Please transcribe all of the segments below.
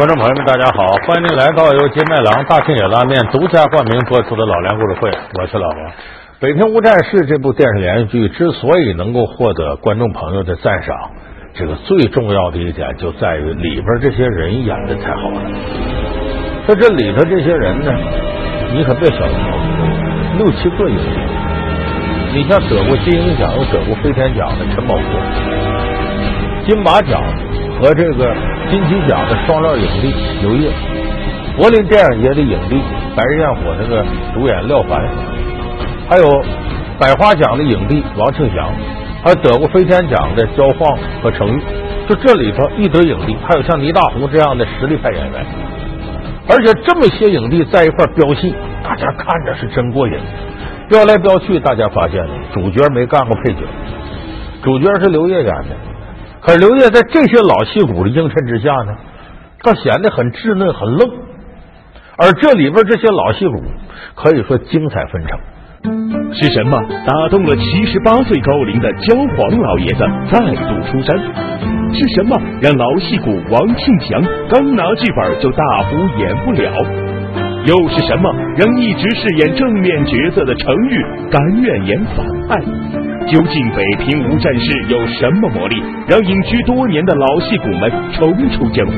观众朋友们，大家好，欢迎您来到由金麦郎大庆野拉面独家冠名播出的老梁故事会，我是老王。《北平无战事》这部电视连续剧之所以能够获得观众朋友的赞赏，这个最重要的一点就在于里边这些人演的太好了。在这里头这些人呢，你可别小瞧，六七个影帝。你像得过金鹰奖又得过飞天奖的陈宝国，金马奖和这个金鸡奖的双料影帝刘烨，柏林电影节的影帝《白日焰火》那个主演廖凡，还有百花奖的影帝王庆祥，还得过飞天奖的焦晃和程昱。就这里头一堆影帝，还有像倪大红这样的实力派演员，而且这么些影帝在一块飙戏，大家看着是真过瘾。飙来飙去，大家发现主角没干过配角，主角是刘烨演的。可刘烨在这些老戏骨的映衬之下呢，他显得很稚嫩、很愣。而这里边这些老戏骨可以说精彩纷呈。是什么打动了七十八岁高龄的焦黄老爷子再度出山？是什么让老戏骨王庆祥刚拿剧本就大呼演不了？又是什么让一直饰演正面角色的程昱甘愿演反派？究竟《北平无战事》有什么魔力，让隐居多年的老戏骨们重出江湖？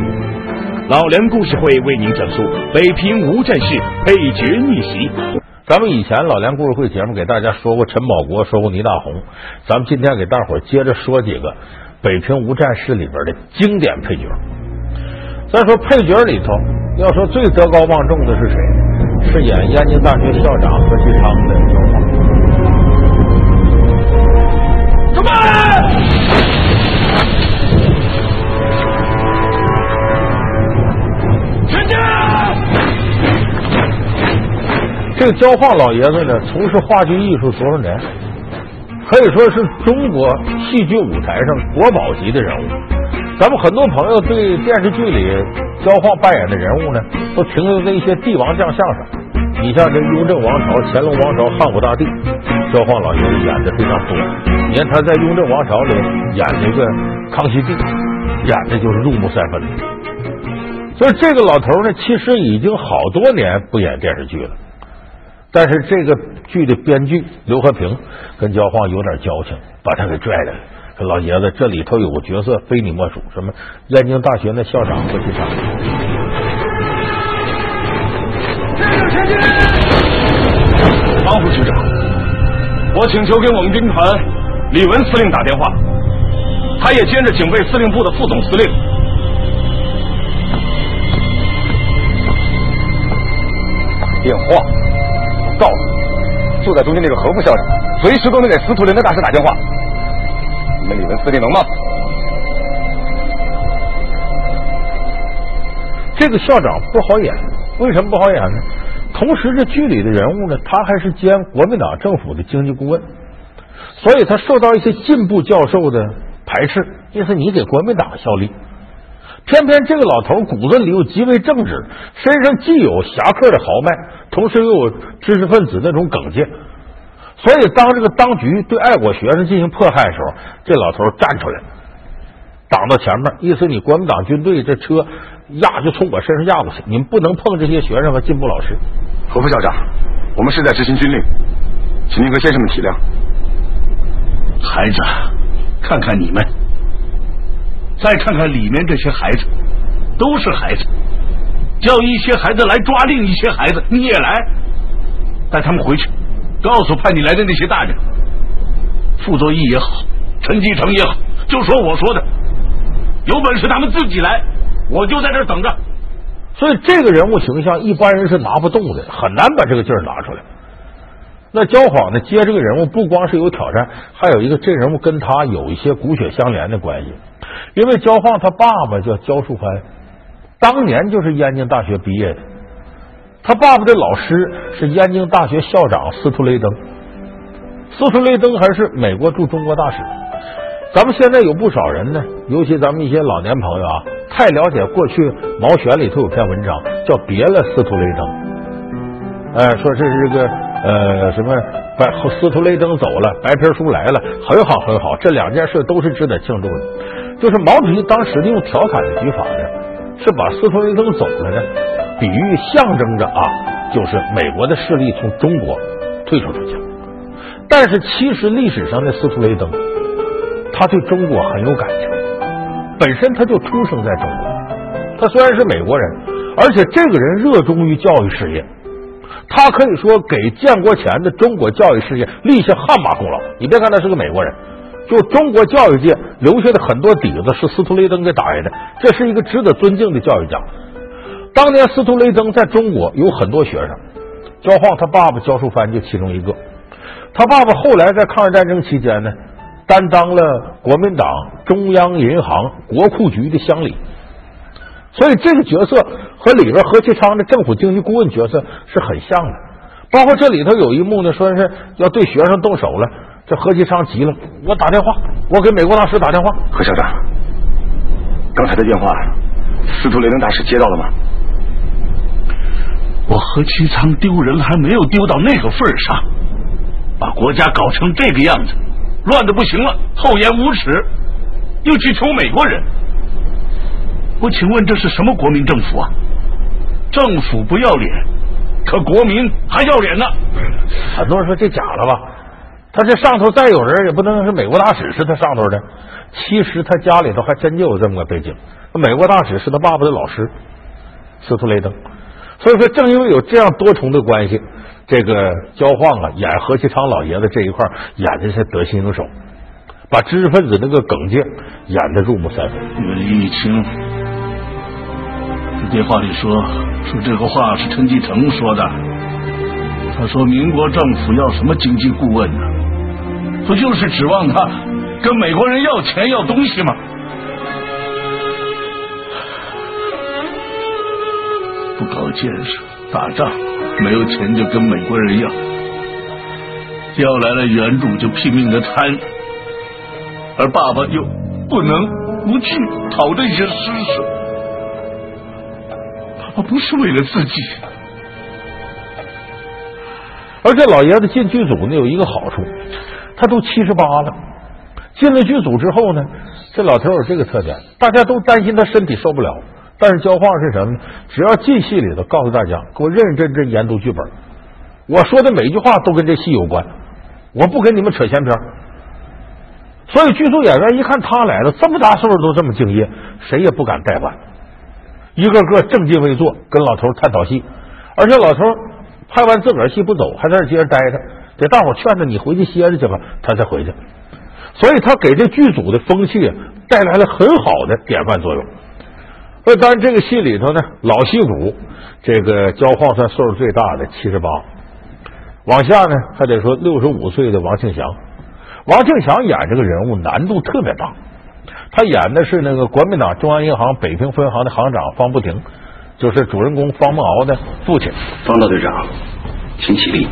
老梁故事会为您讲述《北平无战事》配角逆袭。咱们以前老梁故事会节目给大家说过陈宝国，说过倪大红，咱们今天给大伙儿接着说几个《北平无战事》里边的经典配角。再说配角里头。要说最德高望重的是谁？是演燕京大学校长何其昌的。这个焦晃老爷子呢，从事话剧艺术多少年？可以说是中国戏剧舞台上国宝级的人物。咱们很多朋友对电视剧里。焦晃扮演的人物呢，都停留在一些帝王将相上。你像这雍正王朝、乾隆王朝、汉武大帝，焦晃老爷子演的非常多。你看他在雍正王朝里演那个康熙帝，演的就是入木三分。所以这个老头呢，其实已经好多年不演电视剧了。但是这个剧的编剧刘和平跟焦晃有点交情，把他给拽来了。说老爷子，这里头有个角色非你莫属，什么燕京大学那校长何其昌。王副局长，我请求给我们兵团李文司令打电话，他也兼着警备司令部的副总司令。电话，坐在中间那个何副校长，随时都能给司徒林的大师打电话。你们李文司令能吗？这个校长不好演，为什么不好演呢？同时，这剧里的人物呢，他还是兼国民党政府的经济顾问，所以他受到一些进步教授的排斥。意思你给国民党效力，偏偏这个老头骨子里又极为正直，身上既有侠客的豪迈，同时又有知识分子那种耿介。所以，当这个当局对爱国学生进行迫害的时候，这老头站出来，挡到前面，意思你国民党军队这车压就从我身上压过去，你们不能碰这些学生和进步老师。何副校长，我们是在执行军令，请您和先生们体谅。孩子，看看你们，再看看里面这些孩子，都是孩子，叫一些孩子来抓另一些孩子，你也来，带他们回去。告诉派你来的那些大人，傅作义也好，陈继承也好，就说我说的，有本事他们自己来，我就在这等着。所以这个人物形象一般人是拿不动的，很难把这个劲儿拿出来。那焦晃呢，接这个人物不光是有挑战，还有一个这人物跟他有一些骨血相连的关系，因为焦晃他爸爸叫焦树藩，当年就是燕京大学毕业的。他爸爸的老师是燕京大学校长斯图雷登，斯图雷登还是美国驻中国大使。咱们现在有不少人呢，尤其咱们一些老年朋友啊，太了解过去毛选里头有篇文章叫《别了斯图雷登》，哎，说这是个呃什么白斯图雷登走了，白皮书来了，很好很好，这两件事都是值得庆祝的。就是毛主席当时用调侃的举法呢。是把斯图雷登走了呢，比喻象征着啊，就是美国的势力从中国退出出去。但是其实历史上的斯图雷登，他对中国很有感情，本身他就出生在中国。他虽然是美国人，而且这个人热衷于教育事业，他可以说给建国前的中国教育事业立下汗马功劳。你别看他是个美国人。就中国教育界留下的很多底子是斯图雷登给打下的，这是一个值得尊敬的教育家。当年斯图雷登在中国有很多学生，焦晃他爸爸焦树藩就其中一个。他爸爸后来在抗日战争期间呢，担当了国民党中央银行国库局的乡里，所以这个角色和里边何其昌的政府经济顾问角色是很像的。包括这里头有一幕呢，说是要对学生动手了。这何其昌急了，我打电话，我给美国大使打电话。何校长，刚才的电话，司徒雷登大使接到了吗？我何其昌丢人还没有丢到那个份上，把国家搞成这个样子，乱的不行了，厚颜无耻，又去求美国人。我请问这是什么国民政府啊？政府不要脸，可国民还要脸呢。很多人说这假了吧？他这上头再有人，也不能是美国大使是他上头的。其实他家里头还真就有这么个背景，美国大使是他爸爸的老师，斯图雷登。所以说，正因为有这样多重的关系，这个焦晃啊演何其昌老爷子这一块演的是得心应手，把知识分子那个耿介演的入木三分。李清电话里说说这个话是陈继承说的，他说民国政府要什么经济顾问呢？不就是指望他跟美国人要钱要东西吗？不搞建设，打仗没有钱就跟美国人要，要来了援助就拼命的贪，而爸爸又不能不去讨这些施舍。爸爸不是为了自己，而这老爷子进剧组呢有一个好处。他都七十八了，进了剧组之后呢，这老头有这个特点，大家都担心他身体受不了。但是焦晃是什么呢？只要进戏里头，告诉大家给我认认真真研读剧本，我说的每句话都跟这戏有关，我不跟你们扯闲篇。所以剧组演员一看他来了，这么大岁数都这么敬业，谁也不敢怠慢，一个个正襟危坐，跟老头探讨戏。而且老头拍完自个儿戏不走，还在那接着待着。给大伙劝着你回去歇着去吧，他才回去。所以他给这剧组的风气带来了很好的典范作用。那当然，这个戏里头呢，老戏骨这个焦晃算岁数最大的，七十八。往下呢，还得说六十五岁的王庆祥。王庆祥演这个人物难度特别大，他演的是那个国民党中央银行北平分行的行长方不停，就是主人公方孟敖的父亲。方大队长，请起立。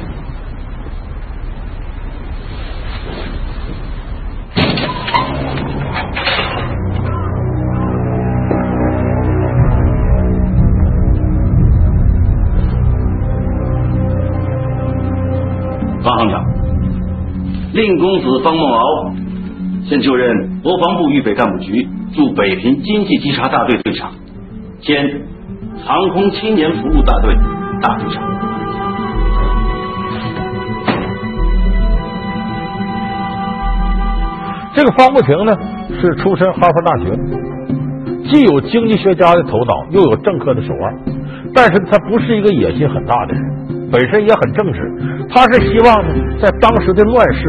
令公子方孟敖现就任国防部预备干部局驻北平经济稽查大队队长，兼航空青年服务大队大队长。这个方不停呢，是出身哈佛大学，既有经济学家的头脑，又有政客的手腕，但是他不是一个野心很大的人。本身也很正直，他是希望呢，在当时的乱世、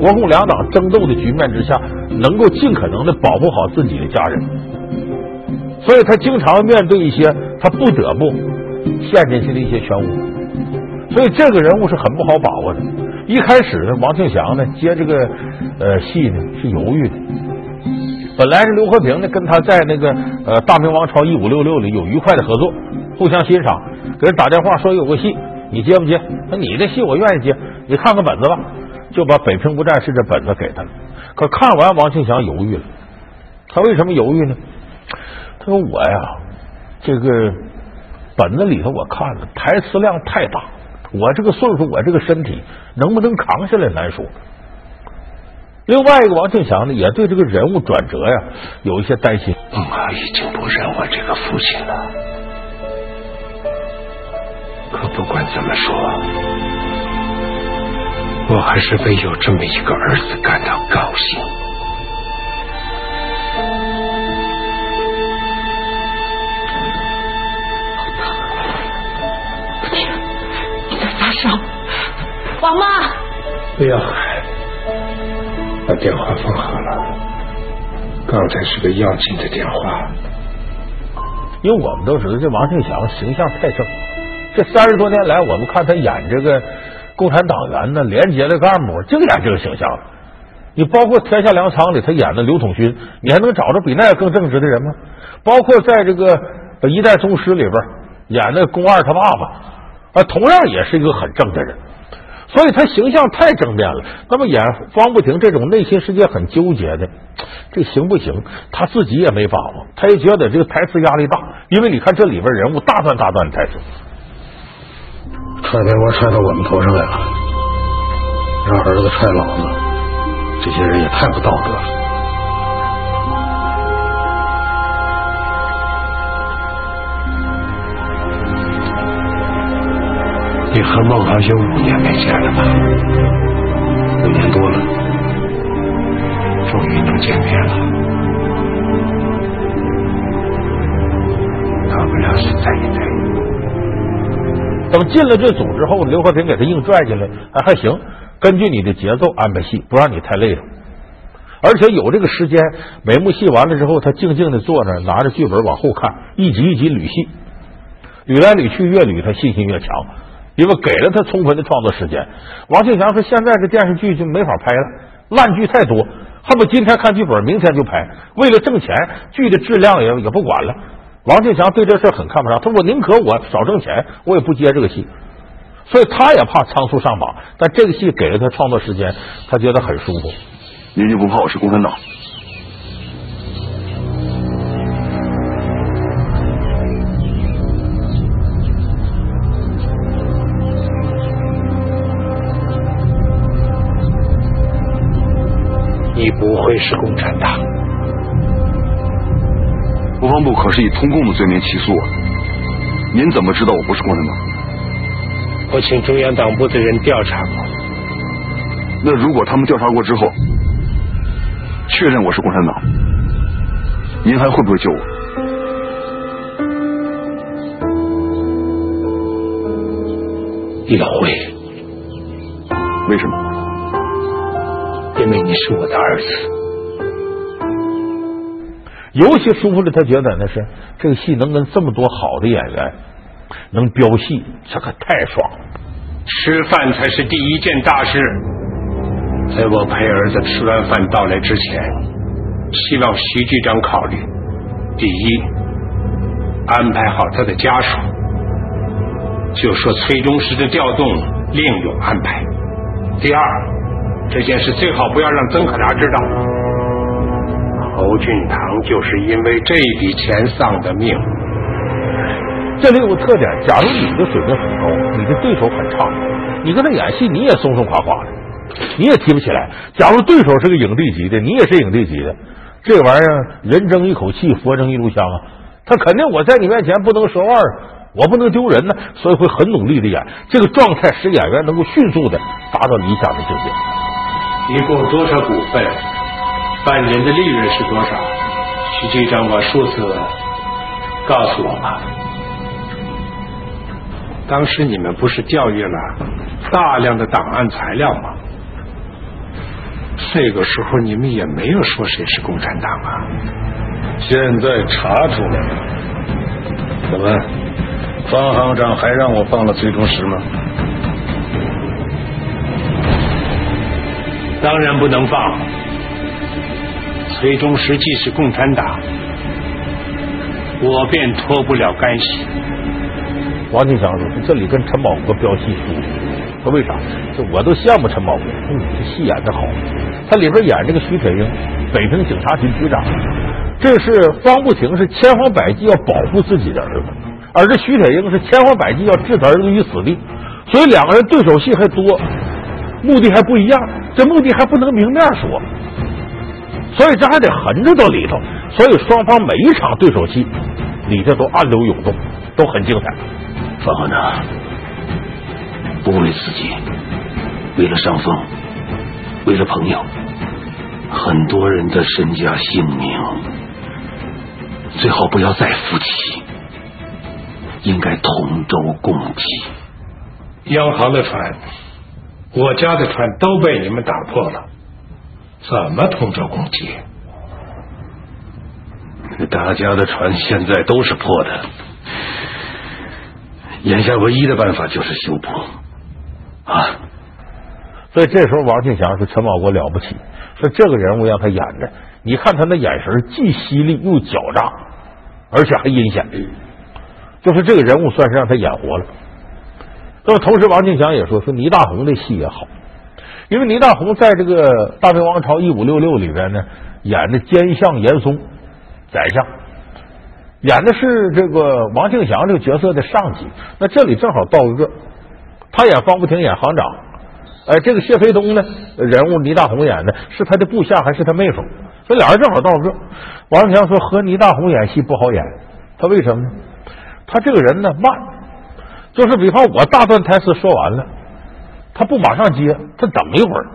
国共两党争斗的局面之下，能够尽可能的保护好自己的家人，所以他经常面对一些他不得不陷进去的一些漩涡，所以这个人物是很不好把握的。一开始呢，王庆祥呢接这个呃戏呢是犹豫的，本来是刘和平呢跟他在那个呃《大明王朝一五六六》里有愉快的合作，互相欣赏，给人打电话说有个戏。你接不接？那你的戏我愿意接，你看看本子吧，就把《北平无战事》这本子给他了。可看完，王庆祥犹豫了。他为什么犹豫呢？他说：“我呀，这个本子里头我看了，台词量太大，我这个岁数，我这个身体能不能扛下来难说。另外一个王庆祥呢，也对这个人物转折呀有一些担心。我已经不认我这个父亲了，可不管怎么说，我还是为有这么一个儿子感到高兴。你在发烧，王妈。不要喊，把电话放好了。刚才是个要紧的电话。因为我们都知道这王庆祥形象太正，这三十多年来，我们看他演这个共产党员呢，廉洁的干部，净演这个形象。你包括《天下粮仓》里他演的刘统勋，你还能找着比那个更正直的人吗？包括在这个《一代宗师》里边演的宫二他爸爸，啊，同样也是一个很正的人。所以他形象太正面了。那么演方不停这种内心世界很纠结的，这行不行？他自己也没把握，他也觉得这个台词压力大，因为你看这里边人物大段大段的台词，踹电话踹到我们头上来了，让儿子踹老子，这些人也太不道德了。你和孟浩兄五年没见了吧？五年多了，终于能见面了，大不了死在一堆。等进了这组之后，刘和平给他硬拽进来，还还行，根据你的节奏安排戏，不让你太累了，而且有这个时间，每幕戏完了之后，他静静的坐那儿，拿着剧本往后看，一集一集捋戏，捋来捋去，越捋他信心越强。因为给了他充分的创作时间，王庆祥说：“现在这电视剧就没法拍了，烂剧太多，恨不今天看剧本，明天就拍。为了挣钱，剧的质量也也不管了。”王庆祥对这事很看不上，他说：“我宁可我少挣钱，我也不接这个戏。”所以他也怕仓促上马，但这个戏给了他创作时间，他觉得很舒服。您就不怕我是共产党？你不会是共产党？国防部可是以通共的罪名起诉我，您怎么知道我不是共产党？我请中央党部的人调查过。那如果他们调查过之后，确认我是共产党，您还会不会救我？你会，为什么？因为你是我的儿子。尤其舒服的，他觉得那是这个戏能跟这么多好的演员能飙戏，这可太爽了。吃饭才是第一件大事。在我陪儿子吃完饭到来之前，希望徐局长考虑：第一，安排好他的家属；就说崔中石的调动另有安排。第二，这件事最好不要让曾可达知道。侯俊堂就是因为这笔钱丧的命。这里有个特点，假如你的水平很高，你的对手很差，你跟他演戏你也松松垮垮的，你也提不起来。假如对手是个影帝级的，你也是影帝级的，这玩意儿人争一口气，佛争一炷香啊！他肯定我在你面前不能说腕儿，我不能丢人呢，所以会很努力的演。这个状态使演员能够迅速的达到理想的境界。一共多少股份？半年的利润是多少？徐局长把数字告诉我吧。当时你们不是调阅了大量的档案材料吗？那个时候你们也没有说谁是共产党啊。现在查出来了，怎么，方行长还让我放了崔中石吗？当然不能放。崔中石既是共产党，我便脱不了干系。王庆祥说：“这里跟陈宝国飙戏输。说为啥？这我都羡慕陈宝国，说你这戏演的好。他里边演这个徐铁英，北平警察局局长，这是方不停是千方百计要保护自己的儿子，而这徐铁英是千方百计要置他儿子于死地，所以两个人对手戏还多。目的还不一样，这目的还不能明面说，所以这还得横着到里头。所以双方每一场对手戏里头都暗流涌动，都很精彩。范华呢？不为自己，为了上峰，为了朋友，很多人的身家性命，最好不要再负起，应该同舟共济。央行的船，我家的船都被你们打破了，怎么同舟共济？大家的船现在都是破的，眼下唯一的办法就是修补啊！所以这时候王庆祥说：“陈宝国了不起，说这个人物让他演的，你看他那眼神既犀利又狡诈，而且还阴险，就是这个人物算是让他演活了。”那么同时，王庆祥也说：“说倪大红的戏也好，因为倪大红在这个《大明王朝一五六六》里边呢，演的奸相严嵩。”宰相演的是这个王庆祥这个角色的上级，那这里正好倒个，他演方不停演行长，哎，这个谢飞东呢人物倪大红演的是他的部下还是他妹夫？所以俩人正好倒个。王庆祥说和倪大红演戏不好演，他为什么呢？他这个人呢慢，就是比方我大段台词说完了，他不马上接，他等一会儿，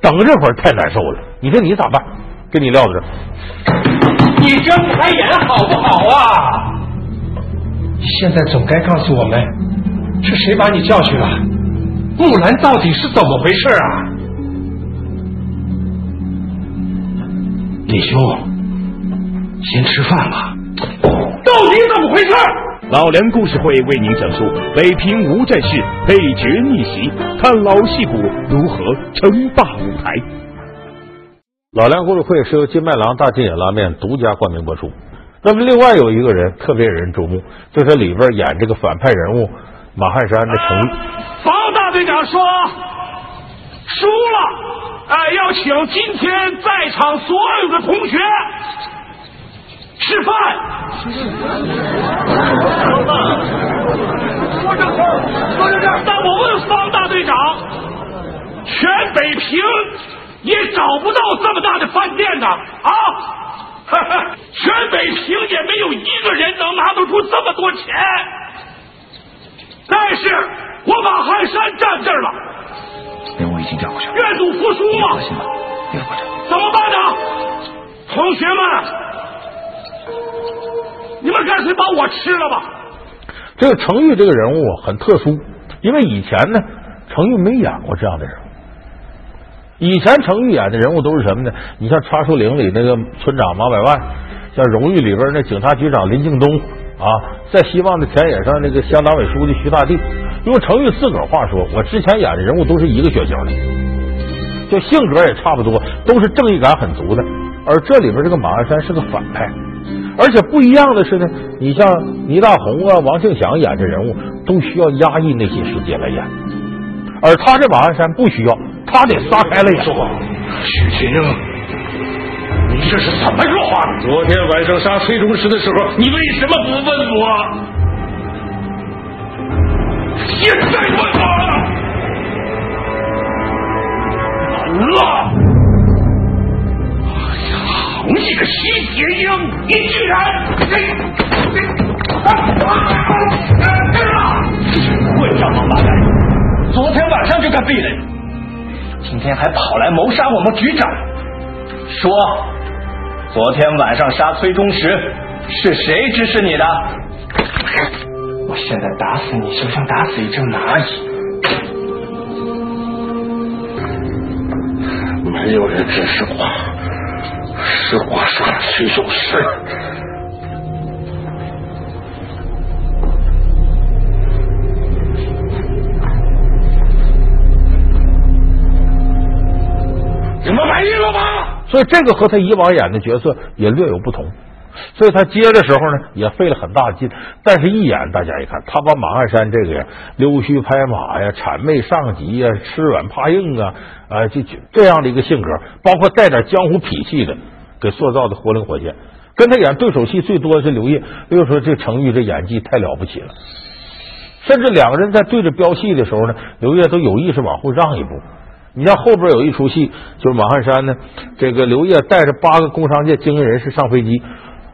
等这会儿太难受了。你说你咋办？给你撂在这。你睁开眼好不好啊？现在总该告诉我们，是谁把你叫去了？木兰到底是怎么回事啊？李兄，先吃饭吧。到底怎么回事？老梁故事会为您讲述北平无战事配角逆袭，看老戏骨如何称霸舞台。老梁故事会是由金麦郎大金眼拉面独家冠名播出。那么，另外有一个人特别引人注目，就是里边演这个反派人物马汉山的程昱。方大队长说输了，哎，要请今天在场所有的同学吃饭。说正事说正事但我问方大队长，全北平。也找不到这么大的饭店呢啊！全北平也没有一个人能拿得出这么多钱。但是我马汉山站这儿了，人我已经调过去了，愿赌服输嘛。放心吧，别慌张。怎么办呢？同学们，你们干脆把我吃了吧。这个程昱这个人物很特殊，因为以前呢，程昱没演过这样的人物。以前程昱演的人物都是什么呢？你像《插树岭》里那个村长马百万，像《荣誉》里边那警察局长林敬东啊，在《希望的田野》上那个乡党委书记徐大地。用程昱自个儿话说，我之前演的人物都是一个血型的，就性格也差不多，都是正义感很足的。而这里边这个马鞍山是个反派，而且不一样的是呢，你像倪大红啊、王庆祥演这人物，都需要压抑内心世界来演，而他这马鞍山不需要。他得撒开了眼。许群英，你这是怎么说话？昨天晚上杀崔中石的时候，你为什么不问我？现在问我了，完了！你个徐铁英，你居然……混账王八蛋！昨天晚上就该毙了。今天还跑来谋杀我们局长，说昨天晚上杀崔中石是谁指使你的？我现在打死你就像打死一只蚂蚁。没有人指使我，是我杀了崔中石。所以这个和他以往演的角色也略有不同，所以他接的时候呢也费了很大劲，但是一演大家一看，他把马鞍山这个呀溜须拍马呀、谄媚上级呀、吃软怕硬啊啊，就就这样的一个性格，包括带点江湖痞气的，给塑造的活灵活现。跟他演对手戏最多的是刘烨，又说这程昱这演技太了不起了，甚至两个人在对着飙戏的时候呢，刘烨都有意识往后让一步。你像后边有一出戏，就是马汉山呢，这个刘烨带着八个工商界精英人士上飞机，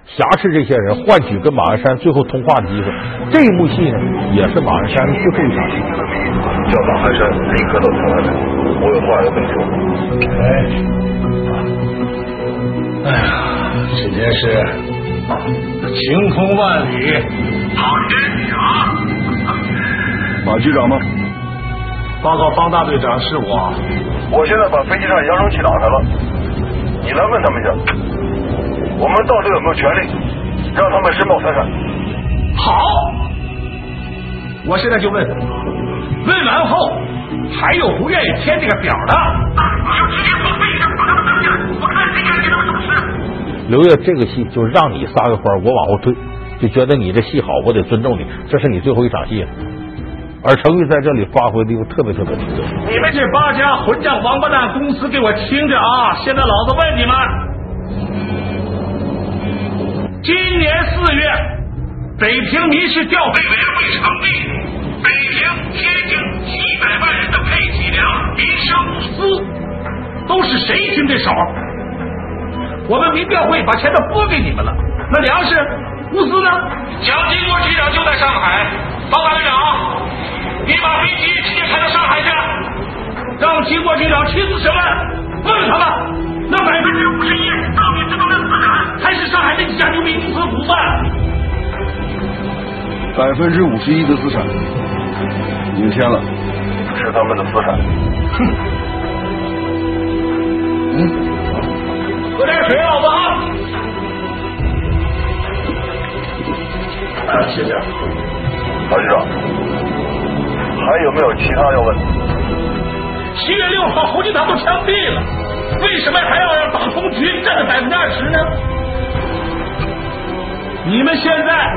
挟持这些人，换取跟马汉山最后通话的机会。这一幕戏呢，也是马汉山的最后一场戏。叫马汉山立刻到台湾来，我有话要跟你说。哎，哎呀，这件事晴空万里，好天啊！马局长吗？报告方大队长，是我。我现在把飞机上扬声器打开了，你来问他们一下，我们到底有没有权利让他们申报财产？好，我现在就问。问完后，还有不愿意填这个表的？你就直接从飞机上把他们扔下，我看谁敢给他们主持。刘烨，这个戏就让你撒个欢，我往后退，就觉得你这戏好，我得尊重你。这是你最后一场戏了。而程昱在这里发挥的又特别特别出色。你们这八家混账王八蛋公司，给我听着啊！现在老子问你们：今年四月，北平民事调配委员会成立，北天津几百万人的配给粮、民生物资，都是谁经的手？我们民调会把钱都拨给你们了，那粮食、物资呢？蒋经国局长就在上海，方大队长。你把飞机直接开到上海去，让经国局长亲自审问，问他们，那百分之五十一到底是他们的资产，还是上海那几家牛逼公司股份？百分之五十一的资产，你签了，是他们的资产。哼。嗯，喝点水，老子啊！啊，谢谢，老局长。还有没有其他要问？七月六号，侯金堂都枪毙了，为什么还要让党通局占了百分之二十呢？你们现在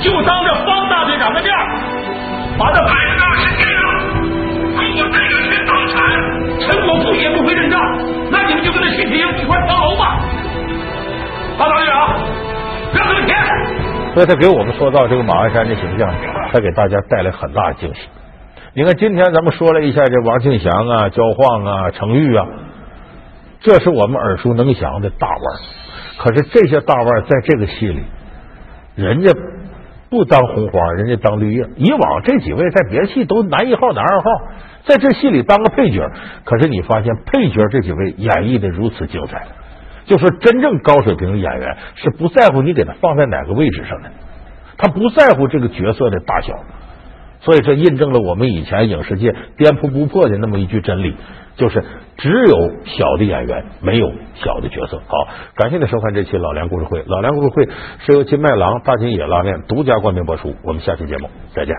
就当着方大队长的面，把这百分之二十给了，如果这个钱党产，陈国富也不会认账，那你们就跟着徐铁英一块跳楼吧。方大队长，让他们填。所以他给我们塑造这个马鞍山的形象，他给大家带来很大的惊喜。你看，今天咱们说了一下这王庆祥啊、焦晃啊、程昱啊，这是我们耳熟能详的大腕可是这些大腕在这个戏里，人家不当红花，人家当绿叶。以往这几位在别的戏都男一号、男二号，在这戏里当个配角。可是你发现配角这几位演绎的如此精彩，就说真正高水平的演员是不在乎你给他放在哪个位置上的，他不在乎这个角色的大小。所以这印证了我们以前影视界颠扑不破的那么一句真理，就是只有小的演员，没有小的角色。好，感谢您收看这期老梁故事会。老梁故事会是由金麦郎大金野拉面独家冠名播出。我们下期节目再见。